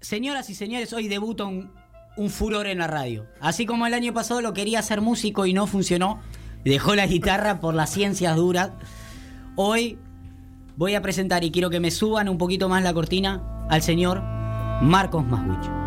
señoras y señores, hoy debuta un, furor en la radio. Así como el año pasado lo quería ser músico y no funcionó, dejó la guitarra por las ciencias duras. Hoy voy a presentar y quiero que me suban un poquito más la cortina al señor Marcos Maswich.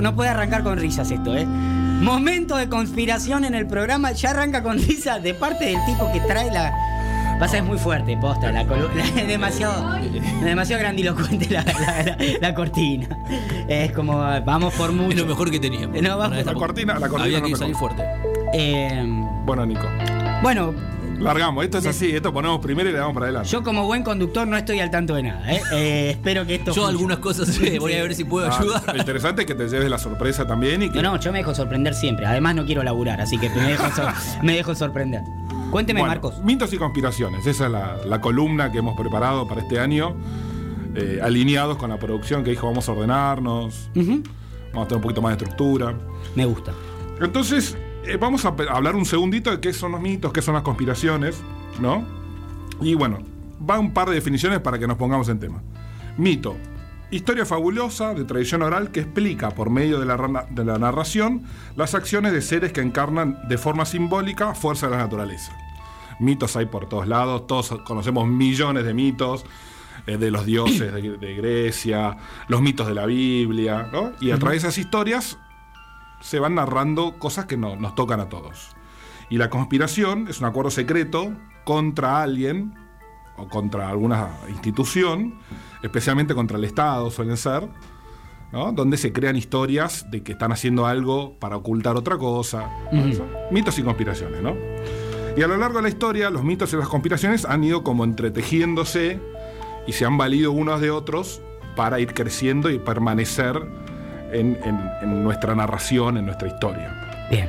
No, puede arrancar con risas esto, ¿eh? Momento de conspiración en el programa, ya arranca con risas de parte del tipo que trae la... Pasa, es muy fuerte, posta, la columna, es demasiado, demasiado grandilocuente la, la- la- la cortina. Es como, vamos por mucho. Es lo mejor que teníamos. No, vamos esta por- cortina, la cortina Había no que salir fuerte. Eh, Bueno, Nico. bueno, Largamos. Esto es así. Esto ponemos primero y le damos para adelante. yo como buen conductor no estoy al tanto de nada, ¿eh? Eh, espero que esto... Yo funcione. algunas cosas sí, voy a ver si puedo Ah, ayudar. Lo interesante es que te lleves la sorpresa también y que. No, no, yo me dejo sorprender siempre. Además no quiero laburar, así que me dejo, sor- me dejo sorprender. Cuénteme, Bueno, Marcos. Mitos y conspiraciones. Esa es la, la columna que hemos preparado para este año. eh, alineados con la producción que dijo vamos a ordenarnos. Vamos a tener un poquito más de estructura. Me gusta. Entonces, eh, vamos a hablar un segundito de qué son los mitos, qué son las conspiraciones, ¿no? Y bueno, va un par de definiciones para que nos pongamos en tema. Mito. Historia fabulosa de tradición oral que explica por medio de la, de la narración las acciones de seres que encarnan de forma simbólica fuerza de la naturaleza. Mitos hay por todos lados, todos conocemos millones de mitos eh, de los dioses de, de Grecia, los mitos de la Biblia, ¿no? Y a través de esas historias se van narrando cosas que no- nos tocan a todos. Y la conspiración es un acuerdo secreto contra alguien o contra alguna institución, especialmente contra el Estado, suelen ser, ¿no? donde se crean historias de que están haciendo algo para ocultar otra cosa. Mitos y conspiraciones, ¿no? Y a lo largo de la historia, los mitos y las conspiraciones han ido como entretejiéndose y se han valido unos de otros para ir creciendo y permanecer en, en- en nuestra narración, en nuestra historia. Bien.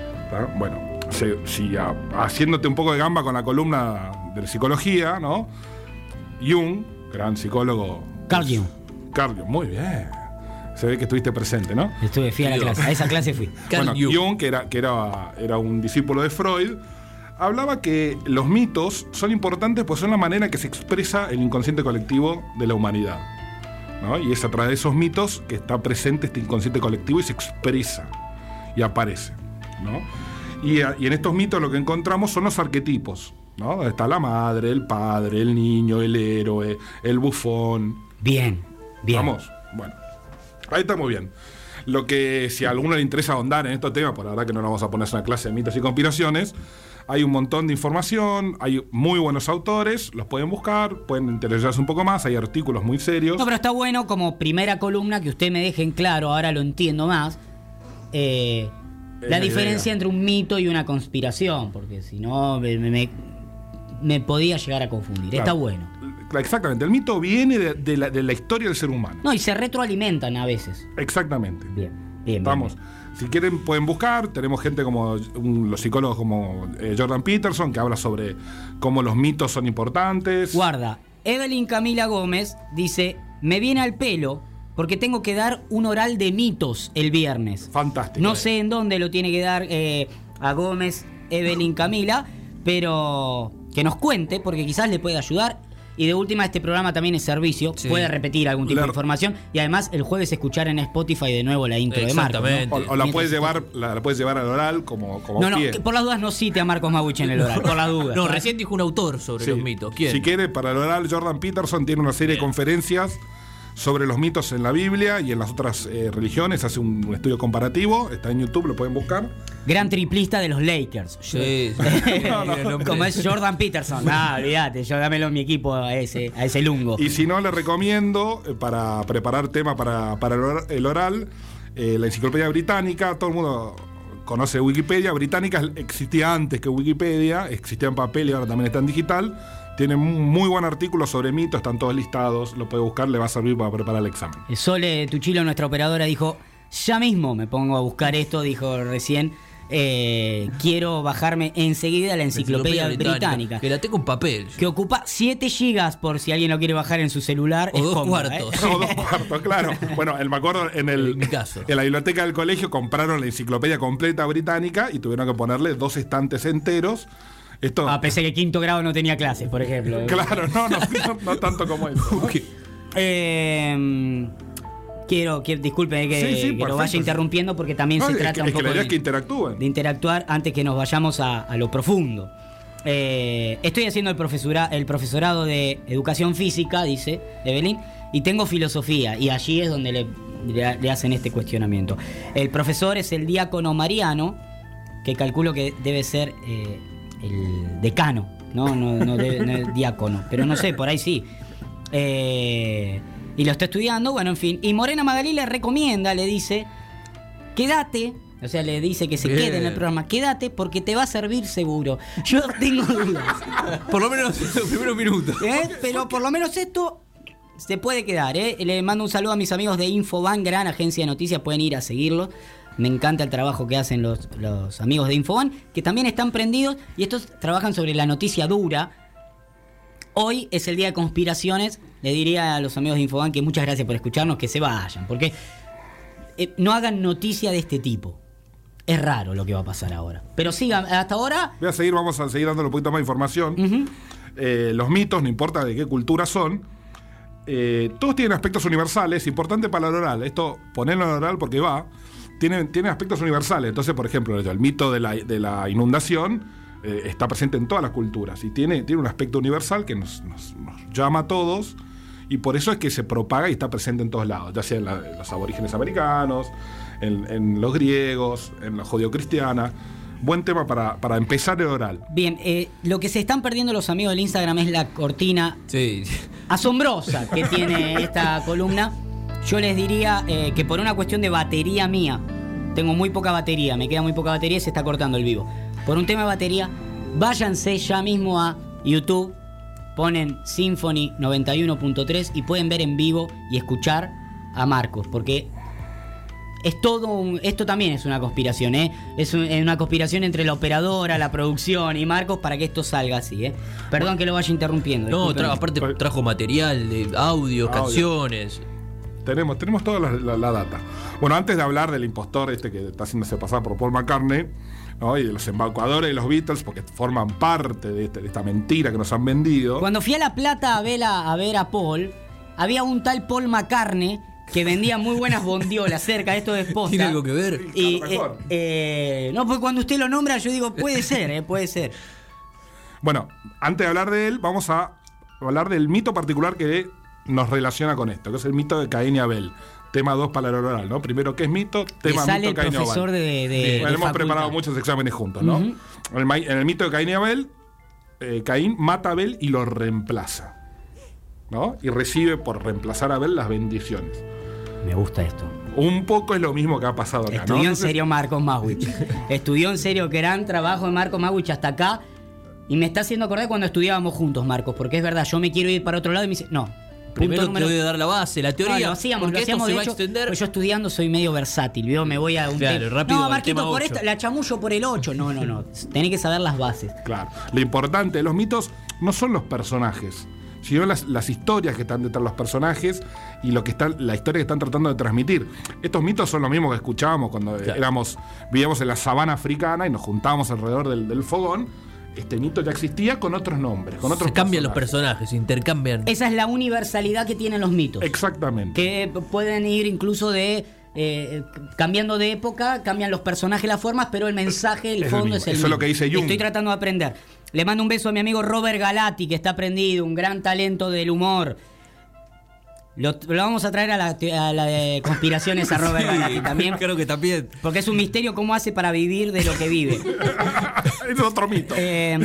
Bueno, se- si a- haciéndote un poco de gamba con la columna de psicología, ¿no? Jung, gran psicólogo. Carl Jung. Carl Jung, muy bien. Se ve que estuviste presente, ¿no? Estuve, fui a la clase. A esa clase fui. Carl bueno, Jung. Jung, que, era, que era, era un discípulo de Freud, hablaba que los mitos son importantes pues son la manera que se expresa el inconsciente colectivo de la humanidad. ¿No? Y es a través de esos mitos que está presente este inconsciente colectivo y se expresa y aparece. ¿no? Y, a- y en estos mitos lo que encontramos son los arquetipos. ¿no? Está la madre, el padre, el niño, el héroe, el bufón, Bien. Bien. Vamos, bueno. Ahí está muy bien. Lo que, si a alguno le interesa ahondar en estos temas, por la verdad que no nos vamos a poner una clase de mitos y conspiraciones, hay un montón de información, hay muy buenos autores, los pueden buscar, pueden interesarse un poco más, hay artículos muy serios. No, pero está bueno como primera columna que usted me deje en claro, ahora lo entiendo más, eh, la la diferencia idea. entre un mito y una conspiración, porque si no me, me- me podía llegar a confundir. Está bueno. Exactamente, el mito viene de, de la, de la historia del ser humano. No, y se retroalimentan a veces. Exactamente. Bien, bien. Vamos. bien, Si quieren pueden buscar, tenemos gente como un- los psicólogos como eh, Jordan Peterson que habla sobre cómo los mitos son importantes. Guarda, Evelyn Camila Gómez dice, me viene al pelo porque tengo que dar un oral de mitos el viernes. Fantástico. No sé en dónde lo tiene que dar eh, a Gómez, Evelyn Camila, pero que nos cuente, porque quizás le puede ayudar. Y de última, este programa también es servicio. Sí. Puede repetir algún tipo La- de información. Y además, el jueves escuchar en Spotify de nuevo la intro de Marcos. ¿no? Exactamente. O, o la puedes llevar, la, la puedes llevar al oral como, como No, no, pie. por las dudas no cite a Marcos Mawich en el oral, por las dudas. No, recién dijo un autor sobre Sí. los mitos. ¿Quién? Si quiere, para el oral, Jordan Peterson tiene una serie de conferencias sobre los mitos en la Biblia y en las otras eh, religiones. Hace un, un estudio comparativo. Está en YouTube, lo pueden buscar. Gran triplista de los Lakers. Sí. Como es Jordan Peterson. Ah, olvídate, yo dámelo en mi equipo a ese, a ese lungo. Y si no, le recomiendo eh, para preparar tema para, para el or- el oral, eh, la enciclopedia británica. Todo el mundo conoce Wikipedia. Británica existía antes que Wikipedia, existía en papel y ahora también está en digital. Tiene muy buen artículo sobre mitos, están todos listados. Lo puede buscar, le va a servir para preparar el examen. Sole Tuchilo, nuestra operadora, dijo, ya mismo me pongo a buscar esto, dijo recién. eh, quiero bajarme enseguida la enciclopedia, británica. Que la tengo en papel. Que ocupa 7 gigas por si alguien lo quiere bajar en su celular. O es dos cómoda, cuartos. ¿eh? O dos cuartos, claro. Bueno, el, me acuerdo en, el, En mi caso. en la biblioteca del colegio compraron la enciclopedia completa británica y tuvieron que ponerle dos estantes enteros. Esto, Ah, pensé que quinto grado no tenía clases, por ejemplo. claro, no, no, no, no tanto como eso. ¿no? Eh, quiero, que disculpe eh, que, Sí, sí, que lo vaya interrumpiendo porque también No, se trata que- un poco la idea de, es que interactúen. de interactuar antes que nos vayamos a, a lo profundo. Eh, estoy haciendo el, profesora- el profesorado de educación física, dice Evelyn, y tengo filosofía, y allí es donde le, le- le hacen este cuestionamiento. El profesor es el diácono Mariano, que calculo que debe ser eh, el decano, no, no, no, es diácono, pero no sé, por ahí sí. Eh, y lo está estudiando, bueno, en fin. Y Morena Magalí le recomienda, le dice, quédate, o sea, le dice que se Bien. quede en el programa, quédate porque te va a servir seguro. Yo tengo dudas. Por lo menos los primeros minutos. ¿eh? Pero por lo menos esto se puede quedar. ¿eh? Le mando un saludo a mis amigos de Infoban, gran agencia de noticias, pueden ir a seguirlos. Me encanta el trabajo que hacen los, los amigos de Infoban, que también están prendidos y estos trabajan sobre la noticia dura. Hoy es el día de conspiraciones. Le diría a los amigos de Infoban que muchas gracias por escucharnos, que se vayan, porque eh, no hagan noticia de este tipo. Es raro lo que va a pasar ahora. Pero sigan, hasta ahora. Voy a seguir, vamos a seguir dándole un poquito más de información. Eh, los mitos, no importa de qué cultura son, eh, todos tienen aspectos universales, importante para el oral. Esto, ponerlo en oral porque va, tienen, tienen aspectos universales. Entonces, por ejemplo, el mito de la, de la inundación eh, está presente en todas las culturas y tiene, tiene un aspecto universal que nos, nos- nos llama a todos. Y por eso es que se propaga y está presente en todos lados, ya sea en, la- en los aborígenes americanos, en, en los griegos, en la judio-cristiana. Buen tema para, para empezar el oral. Bien, eh, lo que se están perdiendo los amigos del Instagram es la cortina Sí. asombrosa que tiene esta columna. Yo les diría eh, que por una cuestión de batería mía, tengo muy poca batería, me queda muy poca batería y se está cortando el vivo. Por un tema de batería, váyanse ya mismo a YouTube, ponen Symphony 91.3 y pueden ver en vivo y escuchar a Marcos, porque es todo un, esto también es una conspiración, ¿eh? Es un- es una conspiración entre la operadora, la producción y Marcos para que esto salga así, ¿eh? Perdón que lo vaya interrumpiendo. No, tra- aparte trajo material de audios, Audio. canciones. Tenemos, tenemos toda la, la- la data. Bueno, antes de hablar del impostor este que está haciéndose pasar por Paul McCartney, ¿no? y de los embaucadores de los Beatles, porque forman parte de, este- de esta mentira que nos han vendido. Cuando fui a La Plata a ver a, a ver a Paul, había un tal Paul McCartney que vendía muy buenas bondiolas cerca, esto es posta. ¿Tiene algo que ver? Y, eh, eh, no, pues cuando usted lo nombra, yo digo, puede ser, eh, puede ser. Bueno, antes de hablar de él, vamos a hablar del mito particular que nos relaciona con esto, que es el mito de Caín y Abel. Tema 2 para el oral, ¿no? Primero, ¿qué es mito? Tema sale mito el Caín y Abel. de, hemos facultad. preparado muchos exámenes juntos, ¿no? En, el, en mito de Caín y Abel, eh, Caín mata a Abel y lo reemplaza. ¿No? Y recibe por reemplazar a Abel las bendiciones. Me gusta esto. Un poco es lo mismo que ha pasado acá, ¿no? Estudió en Entonces, serio Marcos Mawich. Estudió en serio gran trabajo de Marcos Mawich hasta acá. Y me está haciendo acordar cuando estudiábamos juntos, Marcos, porque es verdad, yo me quiero ir para otro lado y me dice, no. Primero punto te número- voy a dar la base, la No, teoría. lo hacíamos, porque lo esto hacíamos se de va hecho, a extender. pues yo estudiando soy medio versátil, ¿vio? me voy a un Claro, rápido No, Marquito, por ocho. esta, la chamullo por el 8. No, no, no. Tenés que saber las bases. Claro. Lo importante de los mitos no son los personajes, sino las, las historias que están detrás de los personajes y lo que están, la historia que están tratando de transmitir. Estos mitos son los mismos que escuchábamos cuando Claro. éramos, vivíamos en la sabana africana y nos juntábamos alrededor del, del fogón. Este mito ya existía con otros nombres, con otros Se cambian los personajes. personajes, intercambian. Esa es la universalidad que tienen los mitos. Exactamente. Que pueden ir incluso de. eh, cambiando de época, cambian los personajes, las formas, pero el mensaje, el Es el fondo mismo. es el Eso es lo que dice Jung. Estoy tratando de aprender. Le mando un beso a mi amigo Robert Galati, que está aprendido, un gran talento del humor. Lo, lo vamos a traer a la, te- a la de conspiraciones a Robert Galati también. Creo que también. Porque es un misterio cómo hace para vivir de lo que vive. es otro mito. Eh,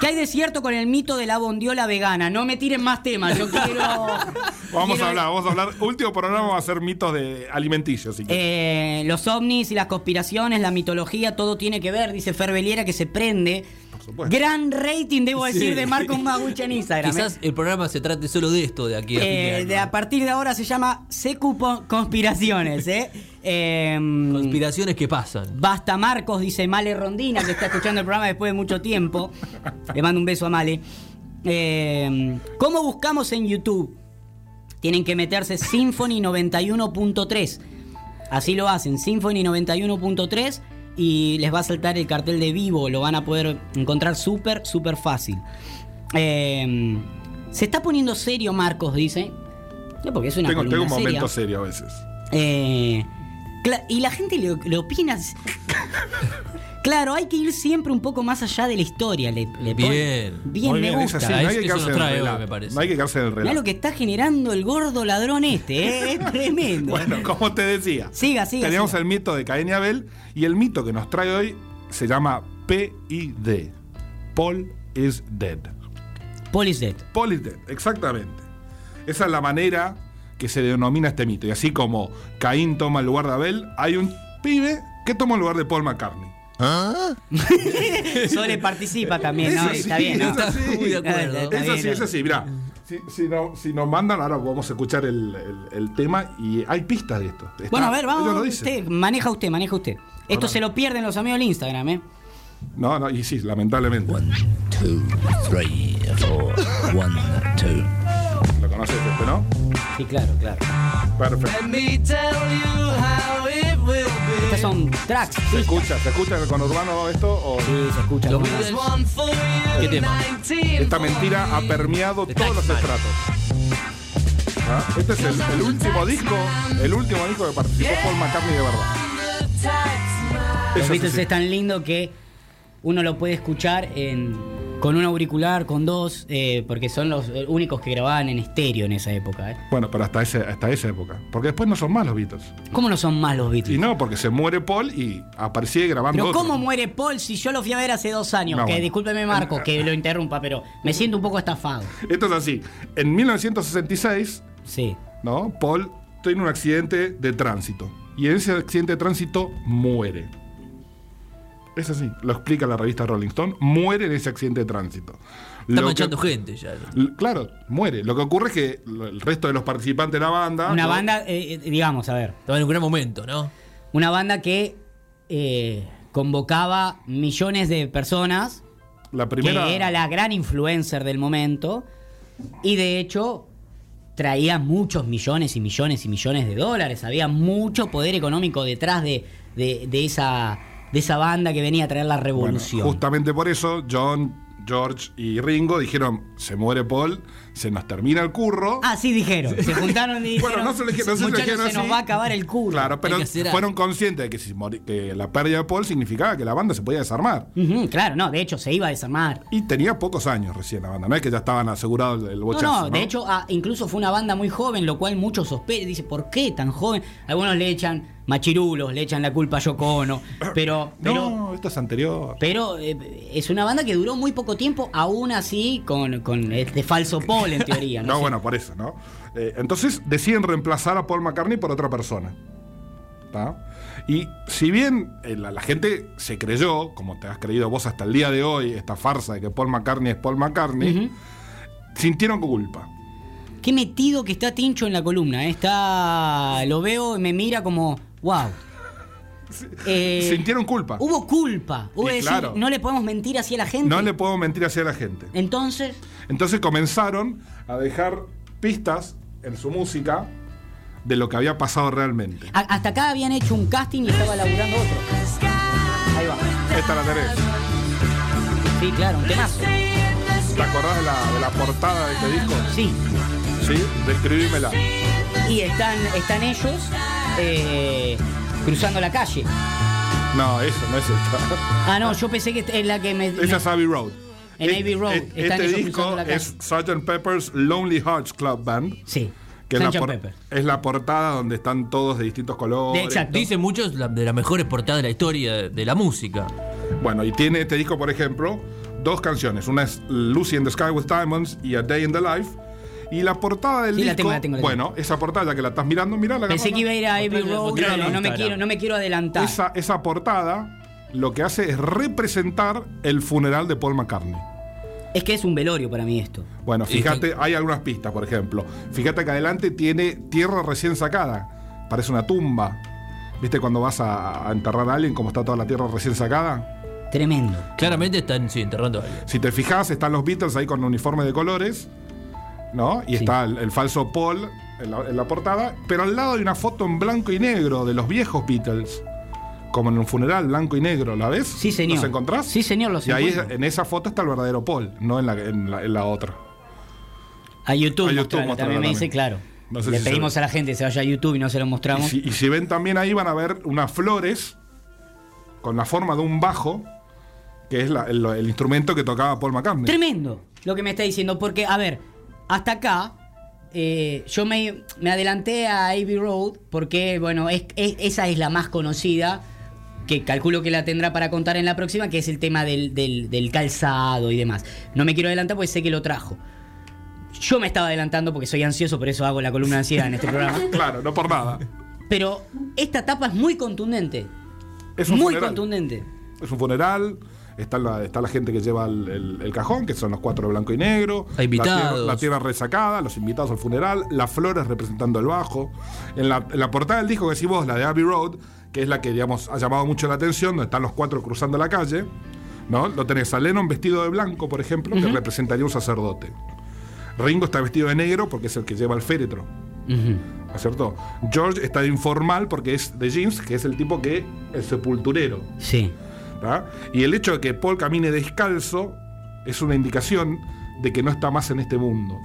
¿Qué hay de cierto con el mito de la bondiola vegana? No me tiren más temas, yo quiero. Vamos quiero- a hablar, vamos a hablar. Último programa va a ser mitos de alimenticios. si. Eh, los ovnis y las conspiraciones, la mitología, todo tiene que ver, dice Fer Beliera, que se prende. Por supuesto. Gran rating, debo decir, Sí. de Marcos Maguich en Instagram. Quizás el programa se trate solo de esto de aquí a fin de Eh, de a partir de ahora se llama Secu Po- Conspiraciones, ¿eh? Em, Conspiraciones que pasan. Basta Marcos, dice Male Rondina, que está escuchando el programa después de mucho tiempo. Le mando un beso a Male. Eh, ¿Cómo buscamos en YouTube? Tienen que meterse Symphony 91.3. Así lo hacen, Symphony 91.3 y les va a saltar el cartel de vivo. Lo van a poder encontrar súper, súper fácil. Eh, se está poniendo serio Marcos, dice. No, porque es una Tengo, tengo un seria. momento serio a veces. Eh, cla- y la gente le, le opina. claro, hay que ir siempre un poco más allá de la historia. Le, le Bien. Bien, Muy me bien, es gusta. así. No hay que quedarse. No hay que quedarse en el Mirá relato. lo que está generando el gordo ladrón este, ¿eh? es tremendo. Bueno, como te decía. Siga, siga, Teníamos siga. el mito de Caín y Abel y el mito que nos trae hoy se llama PID. Paul is dead. Paul is dead. Paul is dead, exactamente. Esa es la manera que se denomina este mito. Y así como Caín toma el lugar de Abel, hay un pibe que toma el lugar de Paul McCartney. Sole participa también, ¿no? Está bien, ¿no? es así. Muy de mirá. Si, si no- si nos mandan, ahora vamos a escuchar el, el- el tema y hay pistas de esto. Está- Bueno, a ver, vamos. Usted, maneja usted, maneja usted. Esto Ahora. se lo pierden los amigos del Instagram, ¿eh? No, no, y sí, lamentablemente. One, two, three, four. One, two. Conoces este, ¿no? Sí, claro, claro. Perfecto. Estas son tracks. ¿Se escucha, ¿Se escucha con Urbano esto? O Sí, se escucha. Los como- Beatles. ¿Qué tema? esta mentira ha permeado The todos los estratos? ¿Ah? Este es el, el último disco, el último disco que participó Paul McCartney de verdad. Los Beatles sí. es tan lindo que uno lo puede escuchar en, con un auricular, con dos, eh, porque son los únicos que grababan en estéreo en esa época. ¿eh? Bueno, pero hasta, ese, hasta esa época. Porque después no son más los Beatles. ¿Cómo no son más los Beatles? Y no, porque se muere Paul y aparecía grabando Pero otro. ¿cómo muere Paul si yo lo fui a ver hace dos años? No, que bueno. discúlpeme Marco que lo interrumpa, pero me siento un poco estafado. Esto es así. En 1966, Sí. ¿no? Paul tiene un accidente de tránsito. Y en ese accidente de tránsito muere. Es así, lo explica la revista Rolling Stone. Muere en ese accidente de tránsito. Está manchando que- gente ya. Claro, muere. Lo que ocurre es que el resto de los participantes de la banda. Una ¿no? banda, eh, eh, digamos, a ver, Estaba en un gran momento, ¿no? una banda que eh, convocaba millones de personas, La primera. que era la gran influencer del momento, y de hecho traía muchos millones y millones y millones de dólares. Había mucho poder económico detrás de, de- de esa, de esa banda que venía a traer la Bueno, revolución. justamente por eso, John, George y Ringo dijeron: se muere Paul, se nos termina el curro. Ah, sí dijeron. Se juntaron y dijeron, Bueno, no se le- no se le "Muchachos, dijeron se nos así". va a acabar el culo. Claro, pero fueron conscientes de que, si mori- que la pérdida de Paul significaba que la banda se podía desarmar. Claro, no, de hecho se iba a desarmar. Y tenía pocos años recién la banda, no es que ya estaban asegurados el, el No, bochazo. no, de hecho, ah, incluso fue una banda muy joven, lo cual muchos sospechan. Dice, ¿por qué tan joven? Algunos le echan machirulos, le echan la culpa a Yoko Ono, pero, pero, No, esto es anterior. pero eh, es una banda que duró muy poco tiempo, aún así con, con este falso Paul en teoría. No, bueno, por eso, ¿no? Eh, entonces deciden reemplazar a Paul McCartney por otra persona. ¿tá? Y si bien eh, la, la gente se creyó, como te has creído vos hasta el día de hoy, esta farsa de que Paul McCartney es Paul McCartney, sintieron culpa. Qué metido que está Tincho en la columna. eh, Está, lo veo y me mira como, wow. Eh, sintieron culpa. Hubo culpa. Hubo decir, claro. no le podemos mentir así a la gente. No le puedo mentir hacia la gente. Entonces, Entonces comenzaron a dejar pistas en su música de lo que había pasado realmente. a- hasta acá habían hecho un casting y estaba laburando otro. Ahí va. Esta la tenés. Sí, claro, un temazo. ¿Te acordás de la, de la portada de este disco? Sí. Sí, describímela. Y están, están ellos eh, cruzando la calle. No, eso no es esta. Ah, no, yo pensé que es la que me. Esa es Abbey Road. En Es- Abbey Road, es- están Este disco la es Sgt. Pepper's Lonely Hearts Club Band. Sí. Que es la, Sgt. por- Pepper. es la portada donde están todos de distintos colores. Exacto. Dicen muchos la- de las mejores portadas de la historia de, de la música. Bueno, y tiene este disco, por ejemplo, dos canciones. Una es Lucy in the Sky with Diamonds y A Day in the Life. Y la portada del Sí, la disco. tengo, la tengo, la bueno, esa portada ya que la estás mirando, mirala. Pensé que iba a ir a Abbey Road, en no, me quiero, no me quiero adelantar. esa, esa portada lo que hace es representar el funeral de Paul McCartney. Es que es un velorio para mí esto. Bueno, fíjate, hay algunas pistas, por ejemplo. Fíjate que adelante tiene tierra recién sacada. Parece una tumba. ¿Viste cuando vas a, a enterrar a alguien, como está toda la tierra recién sacada? Tremendo. Claramente están sí, enterrando a alguien. Si te fijas, están los Beatles ahí con uniforme de colores, ¿no? Y Sí. está el, el falso Paul en la, en la portada, pero al lado hay una foto en blanco y negro de los viejos Beatles. Como en un funeral, blanco y negro, ¿la ves? Sí, señor. ¿Los encontrás? Sí, señor, los Y ahí en esa foto está el verdadero Paul, no en la, en la, en la otra. A YouTube, A YouTube también me dice, claro. No sé Le si pedimos a la gente que se vaya a YouTube y no se lo Y mostramos. si, y si ven también ahí van a ver unas flores con la forma de un bajo, que es la- el, el instrumento que tocaba Paul McCartney. Tremendo lo que me está diciendo, porque, a ver, hasta acá eh, yo me, me adelanté a Abbey Road porque, bueno, es, es- esa es la más conocida, que calculo que la tendrá para contar en la próxima, que es el tema del, del- del calzado y demás. No me quiero adelantar porque sé que lo trajo. Yo me estaba adelantando porque soy ansioso, por eso hago la columna de ansiedad en este programa. Claro, no por nada. Pero esta tapa es muy contundente. Es un muy funeral. contundente. Es un funeral. Está la, está la gente que lleva el, el- el cajón, que son los cuatro de blanco y negro. Hay invitados. La tierra, la tierra resacada, los invitados al funeral, las flores representando el bajo. En la, en la portada del disco que decís vos, la de Abbey Road, que es la que, digamos, ha llamado mucho la atención, donde están los cuatro cruzando la calle. ¿no? Lo tenés a Lennon vestido de blanco, por ejemplo, que representaría un sacerdote. Ringo está vestido de negro porque es el que lleva el féretro. Ujú. ¿No es cierto? George está de informal porque es de jeans, que es el tipo que el sepulturero. Sí. Y el hecho de que Paul camine descalzo es una indicación de que no está más en este mundo.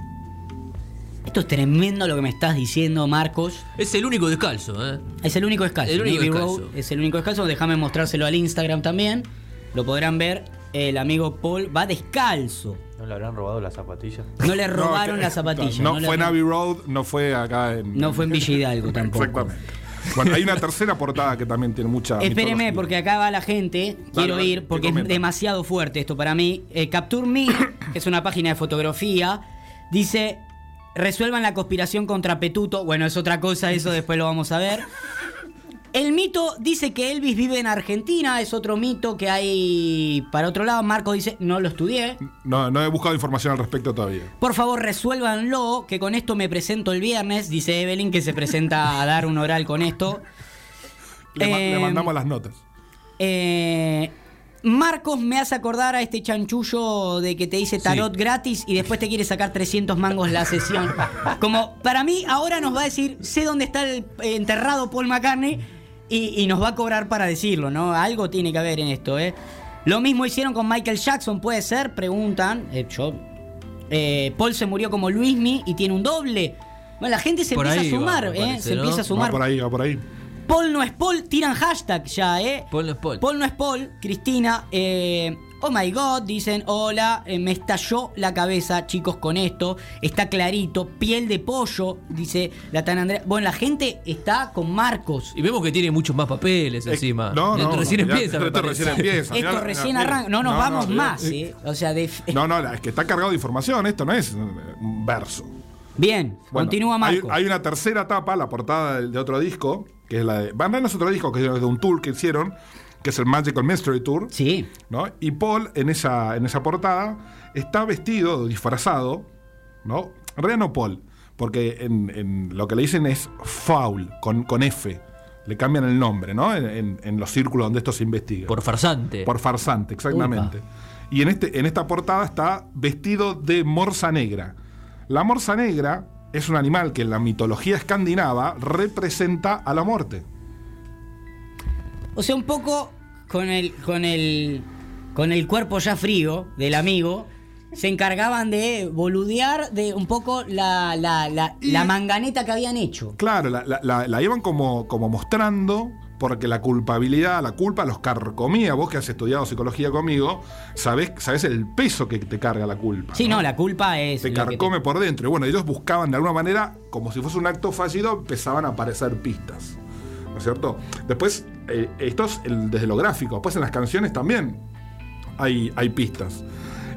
Esto es tremendo lo que me estás diciendo, Marcos. Es el único descalzo, ¿eh? Es el único descalzo. El único Navy descalzo. Road es el único descalzo. Déjame mostrárselo al Instagram también. Lo podrán ver. El amigo Paul va descalzo. ¿No le habrán robado las zapatillas? No le robaron No, las zapatillas. No, le fue Abbey Road, no fue acá en. No fue en Villa Hidalgo tampoco. Exactamente. Bueno, hay una tercera portada que también tiene mucha. Espéreme, mitología. porque acá va la gente. Quiero ir, porque es demasiado fuerte esto para mí. Eh, Capture Me, que es una página de fotografía, dice: resuelvan la conspiración contra Petuto. Bueno, es otra cosa, eso después lo vamos a ver. El mito dice que Elvis vive en Argentina, es otro mito que hay para otro lado. Marco dice: no lo estudié. No, no he buscado información al respecto todavía. Por favor, resuélvanlo, que con esto me presento el viernes. Dice Evelyn que se presenta a dar un oral con esto. Le, ma- le Eh, mandamos las notas. Eh, Marcos me hace acordar a este chanchullo de que te dice tarot gratis y después te quiere sacar 300 mangos la sesión. Como para mí ahora nos va a decir, sé dónde está el eh, enterrado Paul McCartney y, y nos va a cobrar para decirlo, ¿no? Algo tiene que haber en esto, ¿eh? Lo mismo hicieron con Michael Jackson, puede ser, preguntan. Eh, yo, eh, Paul se murió como Luismi y tiene un doble. Bueno, la gente se Por empieza a va, sumar, ¿eh? parece, se ¿no? empieza a Va sumar. por ahí, va por ahí. Paul no es Paul, tiran hashtag ya, ¿eh? Paul no es Paul. Paul no es Paul, Cristina. eh, oh my god, dicen, hola, eh, me estalló la cabeza, chicos, con esto. Está clarito, piel de pollo, dice la Tan Andrea. Bueno, la gente está con Marcos. Y vemos que tiene muchos más papeles Eh, encima. no, no, Esto recién ya- empieza. me esto parece. recién empieza. Esto Mirá, recién mirá, arranca. No nos no, vamos no, más, eh, ¿eh? O sea, de. No, no, es que está cargado de información. Esto no es un verso. Bien, Bueno, continúa Marcos. hay una tercera etapa, la portada de, de otro disco, que es la de. Van a es otro disco que es de un tour que hicieron, que es el Magical Mystery Tour. Sí. ¿no? Y Paul en esa, en esa portada está vestido, disfrazado, ¿no? En realidad no Paul, porque en, en lo que le dicen es foul, con, con F. Le cambian el nombre, ¿no? En, en- en los círculos donde esto se investiga. Por farsante. Por farsante, exactamente. Y en, este, en esta portada está vestido de morsa negra. La morsa negra es un animal que en la mitología escandinava representa a la muerte. O sea, un poco con el, con el, con el cuerpo ya frío del amigo, se encargaban de boludear de un poco la, la, la, Y- la manganeta que habían hecho. Claro, la, la- la- la iban como, como mostrando, porque la culpabilidad, la culpa los carcomía. Vos que has estudiado psicología conmigo, sabés, sabés el peso que te carga la culpa. Sí, no, la culpa es. te carcome por dentro. Y bueno, ellos buscaban de alguna manera, como si fuese un acto fallido, empezaban a aparecer pistas. ¿No es cierto? Después, eh, esto es el- desde lo gráfico. Después en las canciones también hay, hay pistas.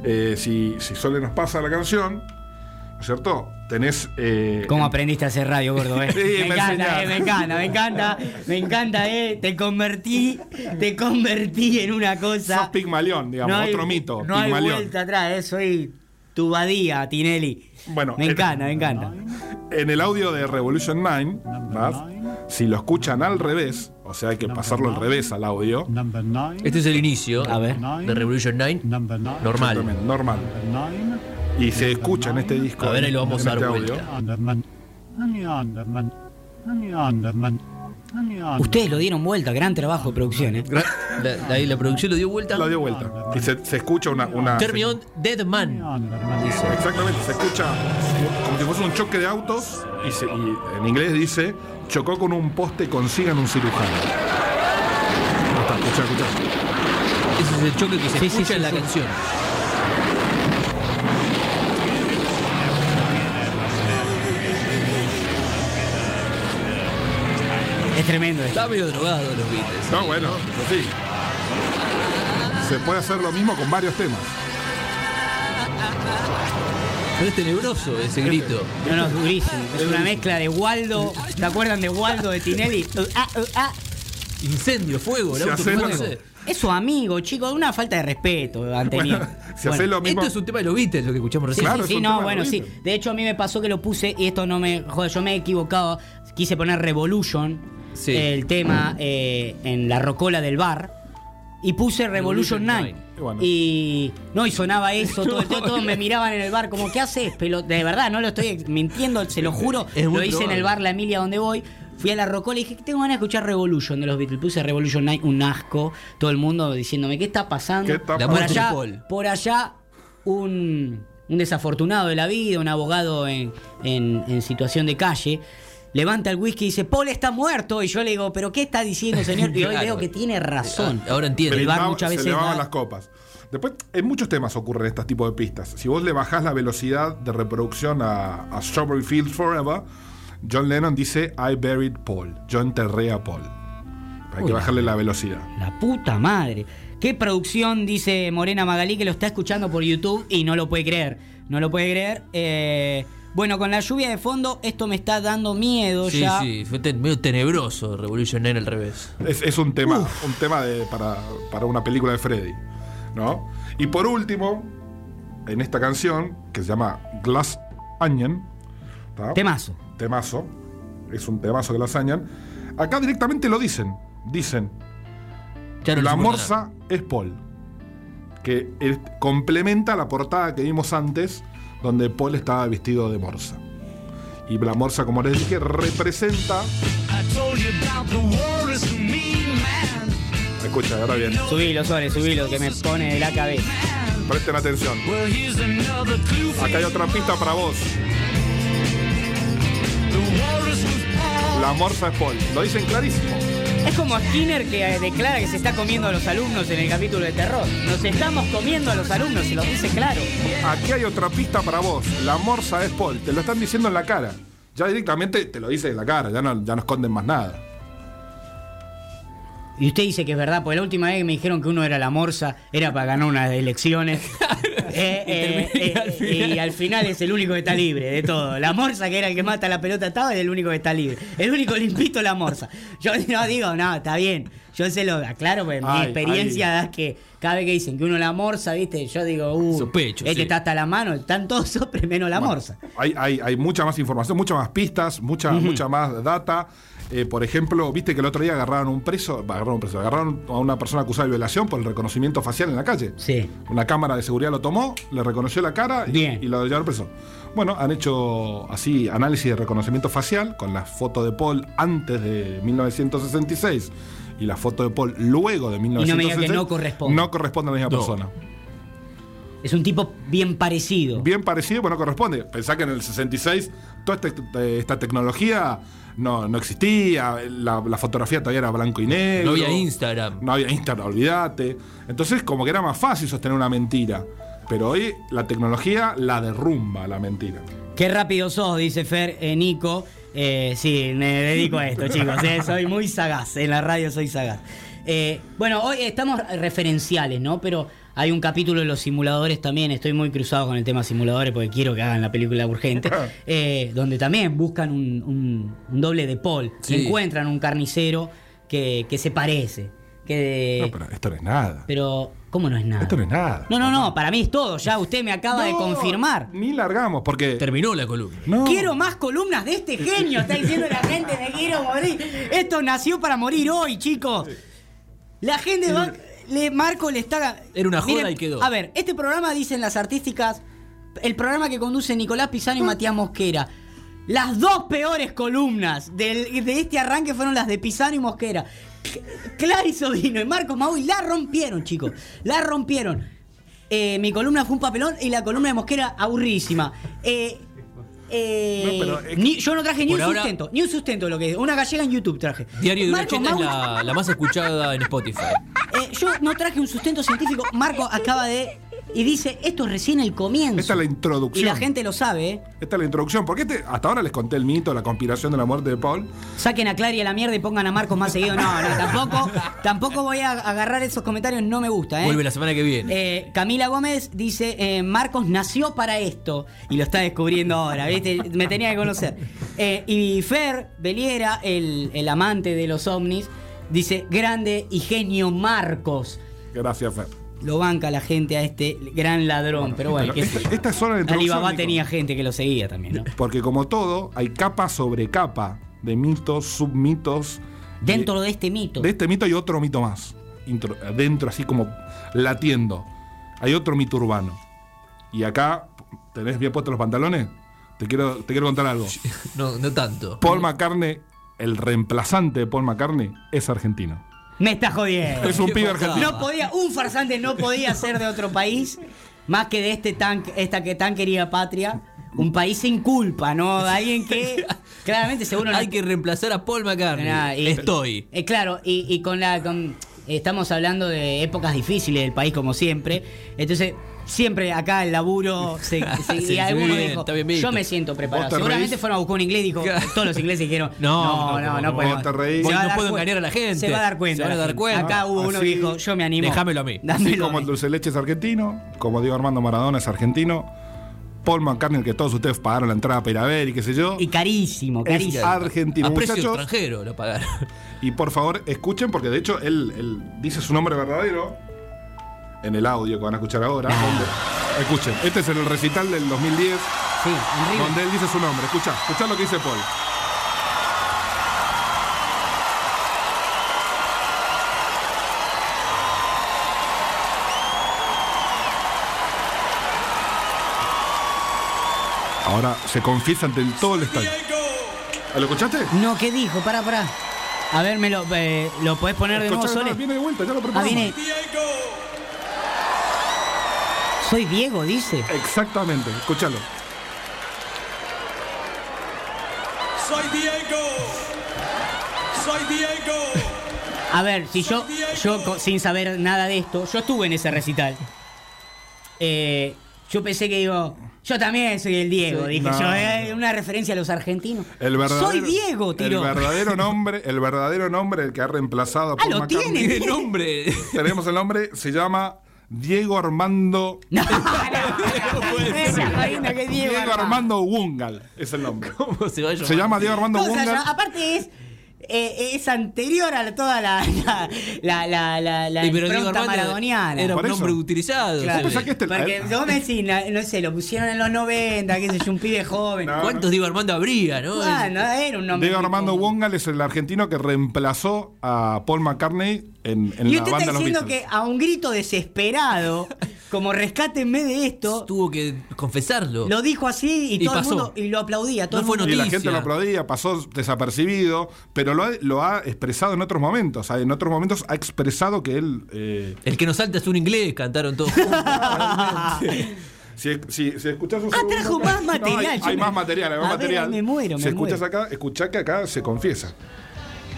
Eh, si, si solo nos pasa la canción, ¿no es cierto? Tenés. eh, ¿Cómo aprendiste a hacer radio, gordo? Eh? Sí, me, me encanta, eh, me encanta, me encanta, me encanta, eh. Te convertí, te convertí en una sos cosa. Pigmalión, digamos, hay- otro mito. No hay Pigmalión. vuelta atrás, soy tu badía, Tinelli. Bueno, me en- encanta, me encanta. En el audio de Revolution 9, ¿verdad? Si lo escuchan al revés, o sea, hay que pasarlo al revés al audio. Este es el inicio A ver. de Revolution 9. Number nine. Normal. normal. Y se escucha en este disco. A ver, ahí lo vamos a dar este vuelta. audio. Ustedes lo dieron vuelta, gran trabajo de producción, ¿eh? La, la- la producción lo dio vuelta. Lo dio vuelta. Y se, se escucha una. una on, Dead Man. Dice. Exactamente, se escucha como si fuese un choque de autos y, se- y en inglés dice chocó con un poste, consigan un cirujano. Está, escucha, escucha. Ese es el choque que se Sí, escucha sí, en la canción. Es tremendo esto. Está medio drogado los Beatles. No, bueno, sí. Se puede hacer lo mismo con varios temas. Pero es tenebroso ese grito. No, no, es durísimo. Es una mezcla de Waldo. ¿Se acuerdan de Waldo de Tinelli? Uh, ah, uh, ah. Incendio, fuego, el auto. Es su amigo, chicos. Una falta de respeto han tenido. Si Bueno. lo mismo. Esto es un tema de los Beatles, lo que escuchamos Sí, recién. Claro, sí, es sí, un no, bueno, sí. De hecho, a mí me pasó que lo puse y esto no me. Joder, yo me he equivocado. Quise poner Revolution, Sí. el tema eh, en la rocola del bar. Y puse Revolution Revolution 9. Y bueno. Y no, y sonaba eso, todo, todo- todos me miraban en el bar, como, ¿qué haces? Pelo? De verdad, no lo estoy mintiendo, se lo juro. Es lo hice en el bar La Emilia donde voy. Fui a la Rocola y dije, tengo ganas de escuchar Revolution de los Beatles. Puse Revolution 9, un asco. Todo el mundo diciéndome, ¿qué está pasando? ¿Qué está por allá, por allá un, un desafortunado de la vida, un abogado en, en- en situación de calle, levanta el whisky y dice, Paul está muerto. Y yo le digo, ¿pero qué está diciendo, señor? Y hoy Claro. veo que tiene razón. Ah, Ahora entiendo. el bar se da- las copas. Después, en muchos temas ocurren este tipo de pistas. Si vos le bajás la velocidad de reproducción a, a Strawberry Fields Forever, John Lennon dice I buried Paul. Yo enterré a Paul. Hay Uy, que bajarle la velocidad. La puta madre. Qué producción, dice Morena Magalí, que lo está escuchando por YouTube y no lo puede creer. No lo puede creer. Eh, bueno, con la lluvia de fondo, esto me está dando miedo Sí, ya. sí, fue ten- medio tenebroso Revolution 9 al revés. Es, es un tema, un tema de- para, para una película de Freddy. ¿no? Y por último, en esta canción, que se llama Glass Onion. ¿tá? Temazo. Temazo. Es un temazo de Glass Onion. Acá directamente lo dicen. Dicen, Ya no la morsa es Paul. Que complementa la portada que vimos antes, donde Paul estaba vestido de morsa. Y la morsa, como les dije, representa. Escucha, ahora bien. Subilo, Sole, subilo, que me pone de la cabeza. Presten atención. Acá hay otra pista para vos. La morsa es Paul. Lo dicen clarísimo. Es como Skinner que eh, declara que se está comiendo a los alumnos en el capítulo de terror. Nos estamos comiendo a los alumnos, se lo dice claro. Aquí hay otra pista para vos. La morsa es Paul. Te lo están diciendo en la cara. Ya directamente te lo dice en la cara. Ya no, ya no esconden más nada. Y usted dice que es verdad, porque la última vez que me dijeron que uno era la morsa era para ganar unas elecciones. Eh, eh, Y eh, al final- y al final es el único que está libre de todo. La morsa, que era el que mata la pelota, estaba, es el único que está libre. El único limpito es la morsa. Yo no digo, no, está bien. Yo se lo aclaro, porque mi Ay, experiencia da que cada vez que dicen que uno la morsa, ¿viste? Yo digo, uh, Sospecho, este sí. está hasta la mano, están todos sopres menos la Bueno, morsa. Hay, hay, hay mucha más información, muchas más pistas, mucha, mucha más data. Eh, por ejemplo, viste que el otro día agarraron un preso, agarraron un preso, agarraron a una persona acusada de violación por el reconocimiento facial en la calle. Sí. Una cámara de seguridad lo tomó, le reconoció la cara y, Bien. y lo llevaron preso. Bueno, han hecho así análisis de reconocimiento facial con la foto de Paul antes de 1966 y la foto de Paul luego de me diga que 1966. no corresponde. No corresponde a la misma No. persona. Es un tipo bien parecido. Bien parecido, pero no corresponde. Pensá que en el 66 toda esta, esta tecnología no, no existía, la, la fotografía todavía era blanco y negro. No había Instagram. No había Instagram, olvídate. Entonces, como que era más fácil sostener una mentira. Pero hoy la tecnología la derrumba la mentira. Qué rápido sos, dice Fer, eh, Nico. Eh, sí, me dedico a esto, chicos. eh, soy muy sagaz. En la radio soy sagaz. Eh, bueno, hoy estamos referenciales, ¿no? Pero hay un capítulo de los simuladores también. Estoy muy cruzado con el tema simuladores porque quiero que hagan la película urgente. eh, donde también buscan un, un- un doble de Paul. Sí. Encuentran un carnicero que, que se parece. Que. No, pero esto no es nada. pero, ¿cómo no es nada? Esto no es nada. No, no, no, para mí es todo. Ya usted me acaba de confirmar. Ni largamos, porque. Terminó la columna. No. Quiero más columnas de este genio. Está diciendo la gente, me quiero morir. Esto nació para morir hoy, chicos. La gente va. Le, Marco le está. Era una joda y quedó. A ver, este programa dicen las artísticas. El programa que conduce Nicolás Pizano y Matías Mosquera. Las dos peores columnas del- de este arranque fueron las de Pisano y Mosquera. Clary Sodino y Marcos Maui la rompieron, chicos. La rompieron. Eh, mi columna fue un papelón y la columna de Mosquera aburrísima. Eh, eh, No, pero es que- ni- yo no traje ni un ahora- sustento, ni un sustento de lo que es. Una gallega en YouTube traje. Diario de una Marcos cheta es la más escuchada en Spotify. eh, yo no traje un sustento científico. Marco acaba de. Y dice, esto es recién el comienzo. Esta es la y introducción. la gente lo sabe, ¿eh? Esta es la introducción. Porque este, hasta ahora les conté el mito, la conspiración de la muerte de Paul. Saquen a Clary a la mierda y pongan a Marcos más seguido. No, no, tampoco, tampoco voy a agarrar esos comentarios, no me gusta, ¿eh? Vuelve la semana que viene. Eh, Camila Gómez dice, eh, Marcos nació para esto. Y lo está descubriendo ahora, ¿viste? Me tenía que conocer. Eh, y Fer Beliera, el, el amante de los ovnis, dice, grande y genio Marcos. Gracias, Fer. Lo banca la gente a este gran ladrón. Pero bueno, Pero esta, esta es solo la introducción. Alibaba Nico. tenía gente que lo seguía también, ¿no? Porque como todo, hay capa sobre capa de mitos, submitos. Dentro de este mito. De este mito hay otro mito más. Intro- dentro, así como latiendo. Hay otro mito urbano. Y acá, ¿tenés bien puestos los pantalones? Te quiero, te quiero contar algo. No, no tanto. Paul McCartney, el reemplazante de Paul McCartney, es argentino. Me está jodiendo. Es un pibe argentino. No podía, un farsante no podía ser de otro país más que de este tan, esta que tan querida patria. Un país sin culpa, ¿no? De alguien que claramente seguro no- Hay que reemplazar a Paul McCartney. Y- Estoy. Eh, claro, y, y con la. con- estamos hablando de épocas difíciles del país, como siempre. Entonces, siempre acá el laburo. Se, se- Sí, y alguno bien, dijo. Yo me siento preparado. Seguramente fueron a buscar un inglés y dijo: Todos los ingleses dijeron: No, No, no, no, podemos". va No puedo engañar a la gente. Se va a dar cuenta. Se van a dar cuenta. Acá hubo uno que Así- dijo: Yo me animo. Déjamelo a mí. Así como el dulce leche es argentino, como Diego Armando Maradona es argentino, Paul McCartney, el que todos ustedes pagaron la entrada para ir a ver y qué sé yo, Y carísimo, es carísimo. argentino. A precio Muchachos, extranjero lo pagaron. y por favor escuchen, porque de hecho él, él dice su nombre verdadero en el audio que van a escuchar ahora. donde- escuchen, este es el recital del 2010, Sí, en donde él dice su nombre. Escucha, escucha lo que dice Paul. Ahora se confiesa ante todo el estadio. ¿Lo escuchaste? No, ¿qué dijo? Pará, pará. A ver, me lo, eh, ¿lo podés poner de nuevo, no, Sole? viene de vuelta, ya lo Ah, preparamos. viene. Soy Diego, dice. Exactamente, escúchalo. Soy Diego. Soy Diego. A ver, si yo, yo sin saber nada de esto, yo estuve en ese recital. Eh, yo pensé que digo, yo también soy el Diego, dije No. yo, eh, una referencia a los argentinos. El verdadero, soy Diego, El tiró. verdadero nombre, el verdadero nombre, el que ha reemplazado a Ah, Paul lo McCartney. tiene. Tiene nombre. Tenemos el nombre, se llama Diego Armando. No, no, no, Diego, Diego Armando. Wungal es el nombre. ¿Cómo se va a llamar? Se llama Diego Armando Cosa, Wungal. aparte es eh, es anterior a la- toda la la la la, la, Sí, pero maradoniana. Era un nombre utilizado. Claro. que este- Porque vos me decís, no sé, lo pusieron en los 90, qué sé yo, un pibe joven. No. ¿Cuántos Diego Armando habría, no? Ah, no, era un nombre. Diego Armando. Wungal es el argentino que reemplazó a Paul McCartney en, en Y la usted banda está diciendo que a un grito desesperado, como rescátenme de esto, Tuvo que confesarlo. lo dijo así y, Y todo pasó. el mundo y lo aplaudía. Todo No el fue mundo- Y la noticia. gente lo aplaudía, pasó desapercibido, pero lo ha, lo ha expresado en otros momentos. O sea, En otros momentos ha expresado que él. eh, El que no salta es un inglés, cantaron todos juntos. si, si, si escuchás un Ah, trajo más material, No, hay, yo hay me- más material, hay más A ver, material. me muero, si me escuchas muero. acá, escuchá que acá se confiesa.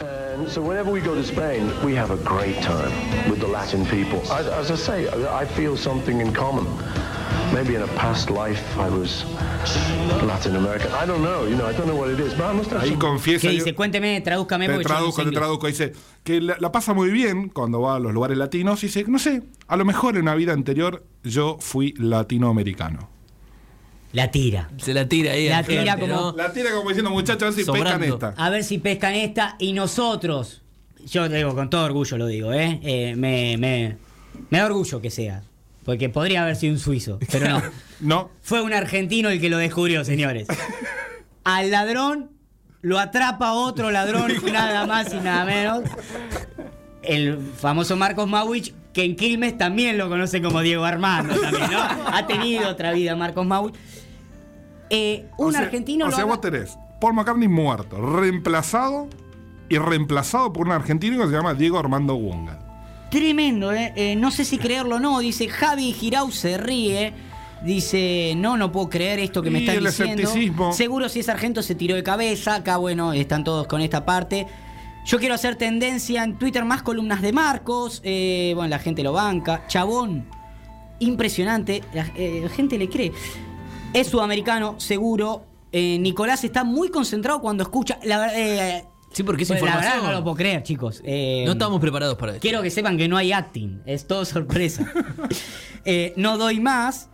And so whenever we go to Spain, we have a great time with the Latin people. As, as I say, I I feel something in common. Maybe in a past life I was Latin American. I don't know, you know, I don't know what it is, but I must have Ahí some- confiesa. ¿Qué yo- dice? Cuénteme, tradúzcame Te no sé traduzco. Dice que la, la pasa muy bien cuando va a los lugares latinos y dice, no sé, a lo mejor en una vida anterior yo fui latinoamericano. La tira. Se la tira ahí. La tira como- ¿no? La tira como diciendo, muchachos, a ver si Sobrando. pescan esta. A ver si pescan esta y nosotros. yo te digo, con todo orgullo lo digo, ¿eh? Eh, me, me, me da orgullo que sea. Porque podría haber sido un suizo, pero no. No, Fue un argentino el que lo descubrió, señores. Al ladrón lo atrapa otro ladrón, nada más y nada menos. El famoso Marcos Mauich, que en Quilmes también lo conoce como Diego Armando, también, ¿no? Ha tenido otra vida Marcos Mauich. Eh, un o sea, argentino O sea, vos tenés Paul McCartney muerto, reemplazado y reemplazado por un argentino que se llama Diego Armando Wonga. Tremendo, ¿eh? Eh, No sé si creerlo o no. Dice Javi Girau se ríe. Dice, no, no puedo creer esto que me el diciendo. escepticismo. Seguro si es sargento se tiró de cabeza. Acá, bueno, están todos con esta parte. Yo quiero hacer tendencia en Twitter más columnas de Marcos. Eh, bueno, la gente lo banca. Chabón. Impresionante. La, la gente le cree. Es sudamericano, seguro. Eh, Nicolás está muy concentrado cuando escucha. La, verdad, eh, Sí, porque es pues, la verdad información. no lo puedo creer, chicos. Eh, No estábamos preparados para esto. Quiero que sepan que no hay acting, es todo sorpresa. Eh, no doy más.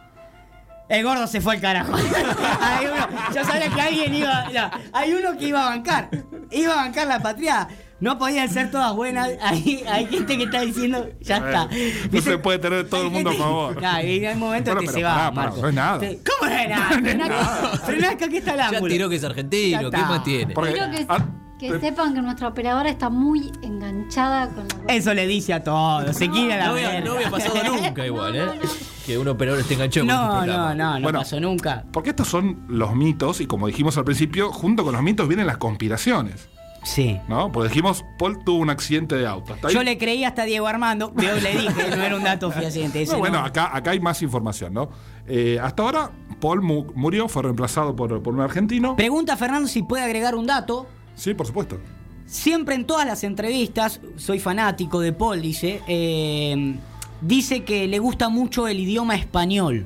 El gordo se fue al carajo. hay uno, yo sabía que alguien iba. no, hay uno que iba a bancar. Iba a bancar la patria. No podían ser todas buenas. Hay, hay gente que está diciendo, ya está. No se puede tener todo el mundo a favor. Y hay momentos Bueno, que se pará, va. pará, Marco. no es nada. ¿Cómo no es nada? Frená acá, aquí está el Ya ángulo. tiró que es Ya argentino, ¿qué más tiene? Porque- Quiero que, ah, que te- sepan que nuestra operadora está muy enganchada con la Eso le dice a todos. Se quiere a la No había, verga. no había pasado nunca igual, No, no, ¿eh? no. Que un operador esté enganchado con No, este no, no, no Bueno. pasó nunca. Porque estos son los mitos, y como dijimos al principio, junto con los mitos vienen las conspiraciones. Sí. ¿No? Porque dijimos, Paul tuvo un accidente de auto. Yo le creí hasta a Diego Armando, pero le dije, no era un dato fehaciente. ese No, bueno, no. acá, acá hay más información, ¿no? Eh, hasta ahora, Paul mu- murió, fue reemplazado por, por un argentino. Pregunta Fernando si puede agregar un dato. Sí, por supuesto. Siempre en todas las entrevistas, soy fanático de Paul, dice, eh, dice que le gusta mucho el idioma español.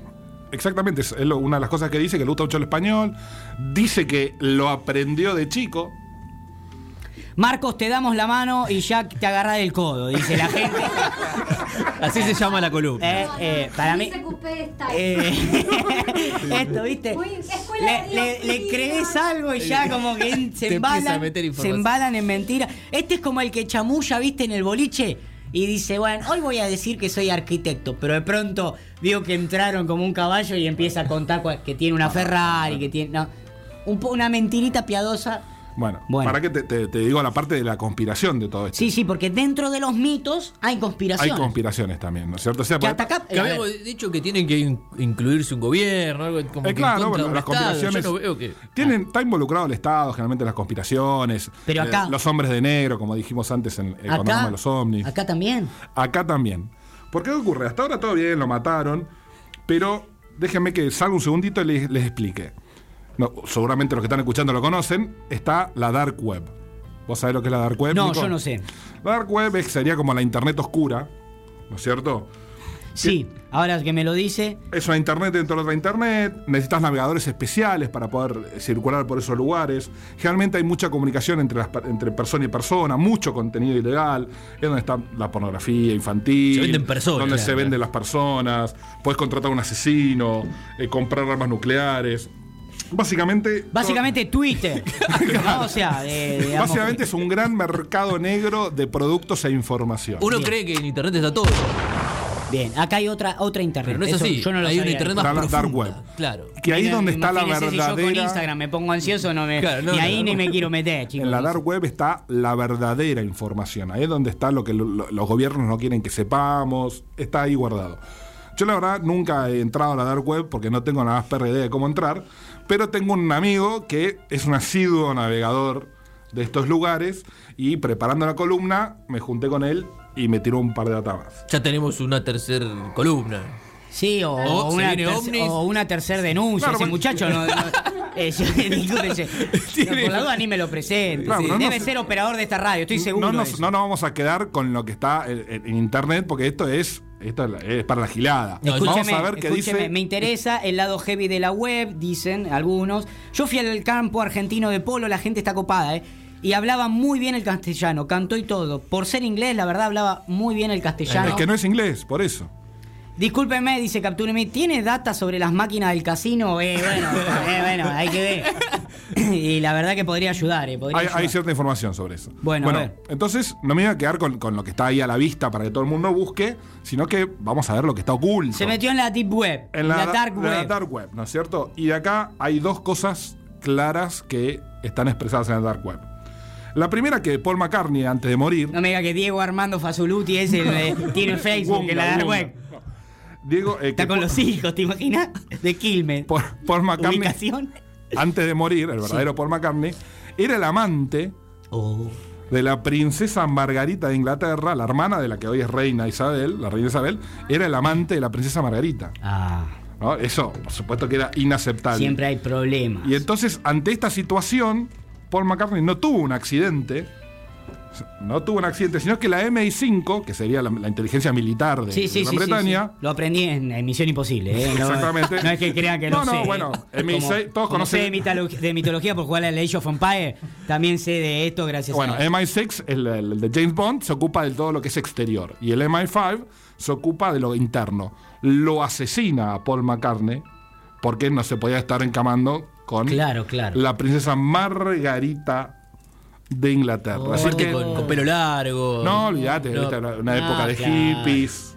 Exactamente, es una de las cosas que dice, que le gusta mucho el español. Dice que lo aprendió de chico. Marcos, te damos la mano y ya te agarra del codo, dice la gente. Así se llama la columna. Eh, eh, para mí... Eh, esto, ¿viste? Le, le- le crees algo y ya como que se embalan, se embalan en mentira. Este es como el que chamulla, ¿viste? En el boliche y dice, bueno, hoy voy a decir que soy arquitecto, pero de pronto vio que entraron como un caballo y empieza a contar que tiene una Ferrari, que tiene... No, un po- una mentirita piadosa. Bueno, Bueno. para que te, te- te digo la parte de la conspiración de todo esto. Sí, sí, porque dentro de los mitos hay Hay conspiraciones. conspiraciones también, ¿no es cierto? O sea, que porque- hasta acá... Que habíamos dicho que tienen que in- incluirse un gobierno, algo como Eh, que claro, bueno, las Estado. conspiraciones. Yo no veo que. Tienen, está involucrado el Estado, generalmente en las conspiraciones. Pero acá- Eh, los hombres de negro, como dijimos antes en el acá, de los ovnis. acá también. Acá también. ¿Por qué ocurre? Hasta ahora todo bien, lo mataron, pero déjenme que salga un segundito y les, les explique. No, seguramente los que están escuchando lo conocen. Está la Dark Web. ¿Vos sabés lo que es la Dark Web? No, Nico? yo no sé. La Dark Web sería como la Internet oscura, ¿no es cierto? Sí, ahora que me lo dice, Es una internet dentro de otra internet, necesitas navegadores especiales para poder eh, circular por esos lugares. Generalmente hay mucha comunicación entre, las entre persona y persona, mucho contenido ilegal, es donde está la pornografía infantil, Se venden personas, donde se claro. venden las personas, puedes contratar a un asesino, eh, comprar armas nucleares. Básicamente. básicamente Twitter. ¿no? O sea, digamos básicamente es un gran mercado negro de productos e información. Uno Bien. cree que en internet está todo, Bien, acá hay otra otra internet. pero no es Eso así. Yo no lo Hay una sabía. internet Está más la dark profunda. web. Claro. Que ahí es donde está la Imagínense si yo con verdadera. Instagram me pongo ansioso, no me, Claro, no, y ahí no. ni me quiero meter, chicos. En la dark web está la verdadera información. Ahí es donde está lo que lo- lo- los gobiernos no quieren que sepamos. Está ahí guardado. Yo la verdad nunca he entrado a la dark web porque no tengo la más perra idea de cómo entrar. Pero tengo un amigo que es un asiduo navegador de estos lugares. Y preparando la columna me junté con él y me tiró un par de datas más. Ya tenemos una tercera columna. Sí, o, una viene terce- ovnis. o una tercera denuncia. Claro, Ese muchacho no. no- eh, discúlpense. No, por la duda ni me lo presente. Claro, Sí, no Debe nos- ser operador de esta radio, estoy seguro. No nos, no nos vamos a quedar con lo que está en, en- en internet porque esto es, esto para la gilada. No, vamos a ver qué escúcheme, dice. me interesa el lado heavy de la web, dicen algunos. Yo fui al campo argentino de polo, la gente está copada, ¿eh? Y hablaba muy bien el castellano, cantó y todo. Por ser inglés, la verdad, hablaba muy bien el castellano. Es que no es inglés, por eso. Discúlpeme, dice Captúreme, ¿tiene data sobre las máquinas del casino? Eh, bueno, eh, bueno, hay que ver. y la verdad que podría ayudar, eh, podría Hay, ayudar. hay cierta información sobre eso. Bueno, a ver. entonces no me voy a quedar con, con lo que está ahí a la vista para que todo el mundo busque, sino que vamos a ver lo que está oculto. Se metió en la deep web, en la, dark la web. dark web, ¿no es cierto? Y de acá hay dos cosas claras que están expresadas en la dark web. La primera que Paul McCartney, antes de morir, No me diga que Diego Armando Fasoluti es el, eh, tiene Facebook en la dark web. Diego, eh, Está con los hijos, ¿te imaginas? De Quilmes. Paul, Paul McCartney, Ubicación. antes de morir, el verdadero Paul McCartney, era el amante Oh. de la princesa Margarita de Inglaterra, la hermana de la que hoy es reina Isabel, la reina Isabel, era el amante de la princesa Margarita. Ah, ¿no? Eso, por supuesto que era inaceptable. siempre hay problemas. Y entonces, ante esta situación, Paul McCartney no tuvo un accidente. No tuvo un accidente, sino que la MI5, que sería la, la inteligencia militar de, Sí, sí, de Gran sí, Bretaña, sí. Lo aprendí en, en Misión Imposible. ¿eh? No, Exactamente. No es que crean que No, lo no, sé. bueno, ¿eh? MI6, Como- todos como sé conocen- de, de mitología por jugar a Age of Empire. También sé de esto gracias Bueno, a. MI6, el, el de James Bond, se ocupa de todo lo que es exterior. Y el MI5 se ocupa de lo interno. Lo asesina a Paul McCartney porque no se podía estar encamando con Claro, claro. la princesa Margarita de Inglaterra. Oh, Así Aparte que, con, con pelo largo. no, olvídate, una, una Ah, época de claro. hippies.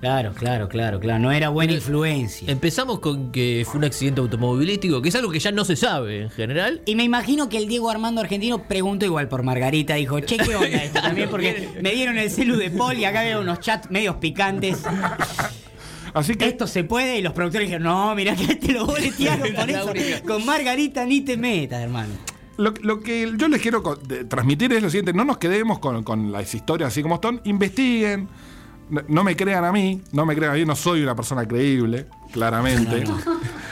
Claro, claro, claro, claro. No era buena influencia. Empezamos con que fue un accidente automovilístico, que es algo que ya no se sabe en general. Y me imagino que el Diego Armando argentino preguntó igual por Margarita. Dijo, che, ¿qué onda esto también? Porque me dieron el celu de Paul y acá veo unos chats medios picantes. Así que Esto se puede y los productores dijeron, no, mirá que te lo boletearon por eso. Con Margarita ni te metas, hermano. Lo, lo que yo les quiero transmitir es lo siguiente: no nos quedemos con, con las historias así como están. Investiguen. No, no me crean a mí, no me crean a mí, no soy una persona creíble, claramente.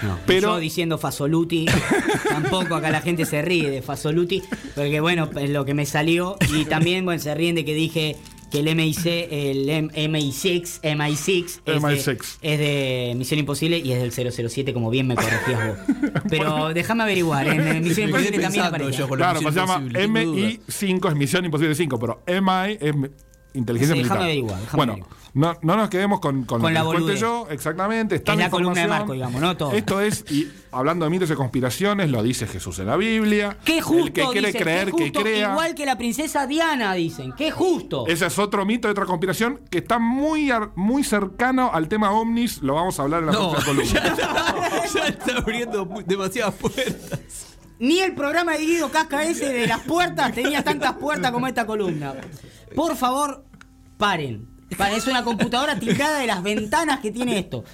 No, Pero- Yo diciendo Fasoluti, tampoco acá la gente se ríe de Fasoluti, porque bueno, es lo que me salió. Y también bueno, se ríen de que dije que el MIC, el M- MI6, MI6, es, MI6. De, es de Misión Imposible y es del 007, como bien me corregías vos. Pero déjame averiguar, en, en Misión Imposible también aparece. yo Claro, se llama Imposible, sin duda. MI5, es Misión Imposible 5, pero MI es inteligencia Sí, militar. averiguar, bueno, averiguar. no, no nos quedemos con, con, Con lo la que les cuente yo, exactamente. Está Es la columna de. Marco, digamos, no todo. Esto es, y hablando de mitos y conspiraciones, lo dice Jesús en la Biblia. Qué justo, El que quiere dicen, creer, que crea. Igual que la princesa Diana, dicen. Qué justo. Ese es otro mito y otra conspiración que está muy, muy cercano al tema ovnis. Lo vamos a hablar en la No, próxima ya columna. está, ya está abriendo demasiadas puertas. Ni el programa de Guido Casca ese de las puertas tenía tantas puertas como esta columna. Por favor, paren. Paren, Es una computadora tirada de las ventanas que tiene esto.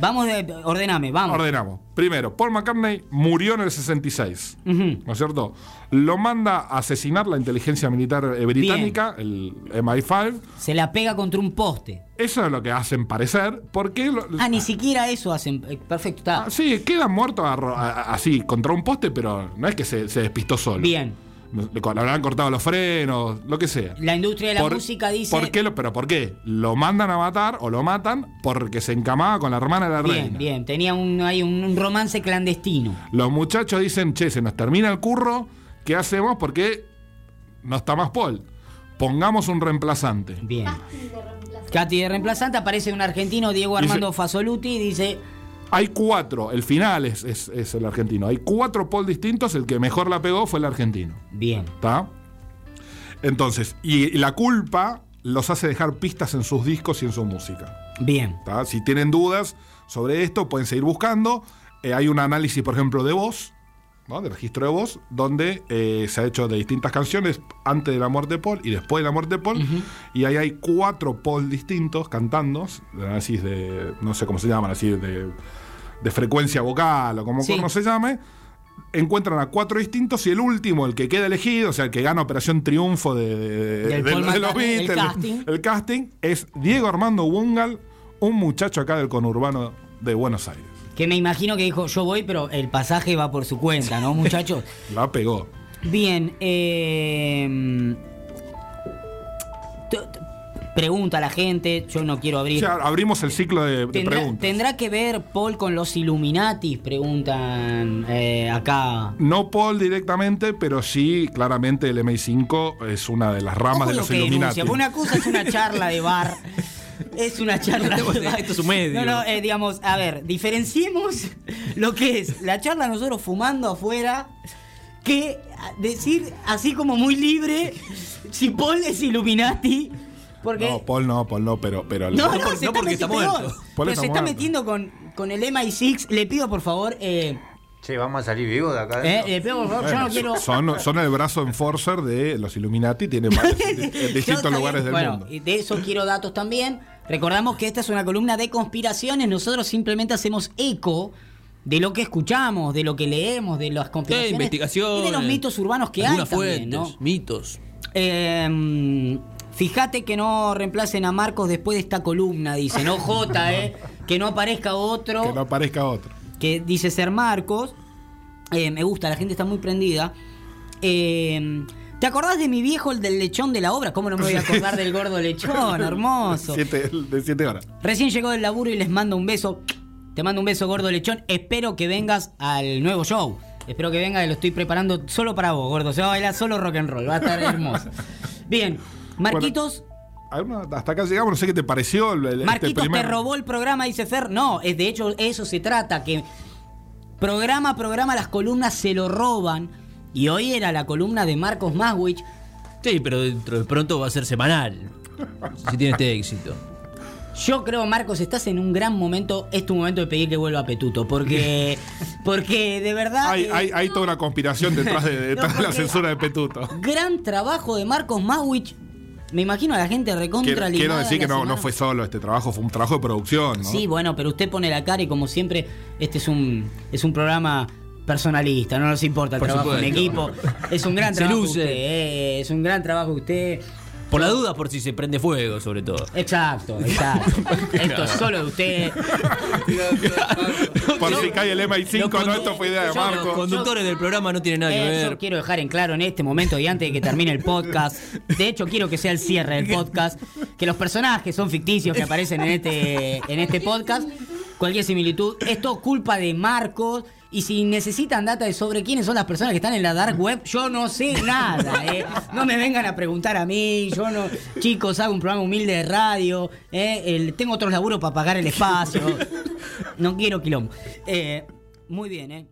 Vamos, de, ordename, vamos. Ordenamos. Primero, Paul McCartney murió en el 66. Ujú. ¿No es cierto? Lo manda a asesinar la inteligencia militar eh, británica, el MI5. Se la pega contra un poste. Eso es lo que hacen parecer. Porque lo- Ah, ni siquiera eso hacen. Eh, Perfecto, está. Ah, sí, queda muerto a- a- así, contra un poste, pero no es que se, se despistó solo. Bien. Le, le habrán cortado los frenos, lo que sea. La industria de la Por- música dice. ¿Por qué lo, ¿Pero por qué? Lo mandan a matar o lo matan porque se encamaba con la hermana de la Bien, reina. bien. Tenía un, hay un, un romance clandestino. Los muchachos dicen, che, se nos termina el curro, ¿qué hacemos? Porque no está más Paul. Pongamos un reemplazante. Bien. Katy de reemplazante aparece un argentino, Diego Dice- Armando Fasoluti, y dice. Hay cuatro, el final es, es- es el argentino. Hay cuatro Paul distintos, el que mejor la pegó fue el argentino. Bien. ¿Está? Entonces, y, la culpa los hace dejar pistas en sus discos y en su música. Bien. ¿tá? Si tienen dudas sobre esto, pueden seguir buscando. Eh, hay un análisis, por ejemplo, de voz, ¿no? de registro de voz, donde eh, se ha hecho de distintas canciones antes de la muerte de Paul y después de la muerte de Paul. Y ahí hay cuatro Paul distintos cantando, de análisis de, no sé cómo se llaman, así de, de frecuencia vocal o como Sí. corno se llame. Encuentran a cuatro distintos y el último, el que queda elegido, o sea, el que gana Operación Triunfo de, de- los McCartney, el Beatles, casting. el casting es Diego Armando Bungal, un muchacho acá del conurbano de Buenos Aires. Que me imagino que dijo, yo voy, pero el pasaje va por su cuenta, ¿no, muchachos? La pegó. Bien, eh, pregunta a la gente, yo no quiero abrir. Ya abrimos el ciclo de, de ¿Tendrá, preguntas. tendrá que ver Paul con los Illuminatis? Preguntan eh, acá. No Paul directamente, pero sí, claramente el MI5 es una de las ramas de lo los que Illuminati. denuncia, porque una cosa es una charla de bar. es una charla. Esto es un medio. No, no, eh, digamos, a ver, diferenciemos lo que es la charla nosotros fumando afuera que decir así como muy libre si Paul es Illuminati. Porque. No, Paul no, Paul no, pero. pero No, no, se no está porque está metiendo. muerto. Pero está se está muerto. metiendo con, con el MI6. Le pido por favor. Eh, Che, vamos a salir vivos de acá. eh, le por favor. yo Bueno, no quiero. son, son el brazo enforcer de los Illuminati, tienen varios en, distintos lugares del bueno, mundo. y de eso quiero datos también. Recordamos que esta es una columna de conspiraciones. Nosotros simplemente hacemos eco de lo que escuchamos, de lo que leemos, de las conspiraciones. investigaciones. Y de los mitos urbanos que hay Algunas también, fuentes, ¿no? mitos. Eh, fíjate que no reemplacen a Marcos después de esta columna, dice. No J, ¿eh? Que no aparezca otro. Que no aparezca otro. que dice ser Marcos. Eh, me gusta, la gente está muy prendida. Eh, ¿Te acordás de mi viejo, el del lechón de la obra? ¿Cómo no me voy a acordar del gordo lechón? Hermoso. Siete- de 7 horas. Recién llegó del laburo y les mando un beso. Te mando un beso, gordo lechón. Espero que vengas al nuevo show. Espero que vengas, lo estoy preparando solo para vos, gordo. Se va a bailar solo rock and roll. Va a estar hermoso. Bien, Marquitos. Hasta acá llegamos, no sé qué te pareció el, este Marquitos primer- te robó el programa, dice Fer. No, es de hecho eso se trata, que programa a programa las columnas se lo roban. Y hoy era la columna de Marcos Maswich. Sí, pero dentro de pronto va a ser semanal. Si tiene este éxito. Yo creo, Marcos, estás en un gran momento. Es tu momento de pedir que vuelva a Petuto. Porque, porque de verdad. Hay, eh, hay, hay toda una conspiración detrás de, detrás de la censura de Petuto. Gran trabajo de Marcos Maswich. Me imagino a la gente recontra Quiero, quiero decir que no, no fue solo este trabajo, fue un trabajo de producción, ¿no? Sí, bueno, pero usted pone la cara y como siempre, este es un, es un programa personalista, no nos importa el Por trabajo en equipo. Es un gran Se trabajo luce. usted, eh, es un gran trabajo usted. Por la duda, por si se prende fuego, sobre todo. Exacto, exacto. Esto es solo de usted. Por si cae el MI5, Los no, esto fue idea de Los Marco. conductores del programa no tienen nada que Eh, ver. yo quiero dejar en claro en este momento y antes de que termine el podcast, de hecho quiero que sea el cierre del podcast, que los personajes son ficticios que aparecen en este, en este podcast, cualquier similitud, esto culpa de Marcos y si necesitan data de sobre quiénes son las personas que están en la dark web, yo no sé nada, eh. no me vengan a preguntar a mí, yo no, chicos, hago un programa humilde de radio, eh, tengo otros laburos para pagar el espacio, no quiero quilombo. Eh, muy bien, eh.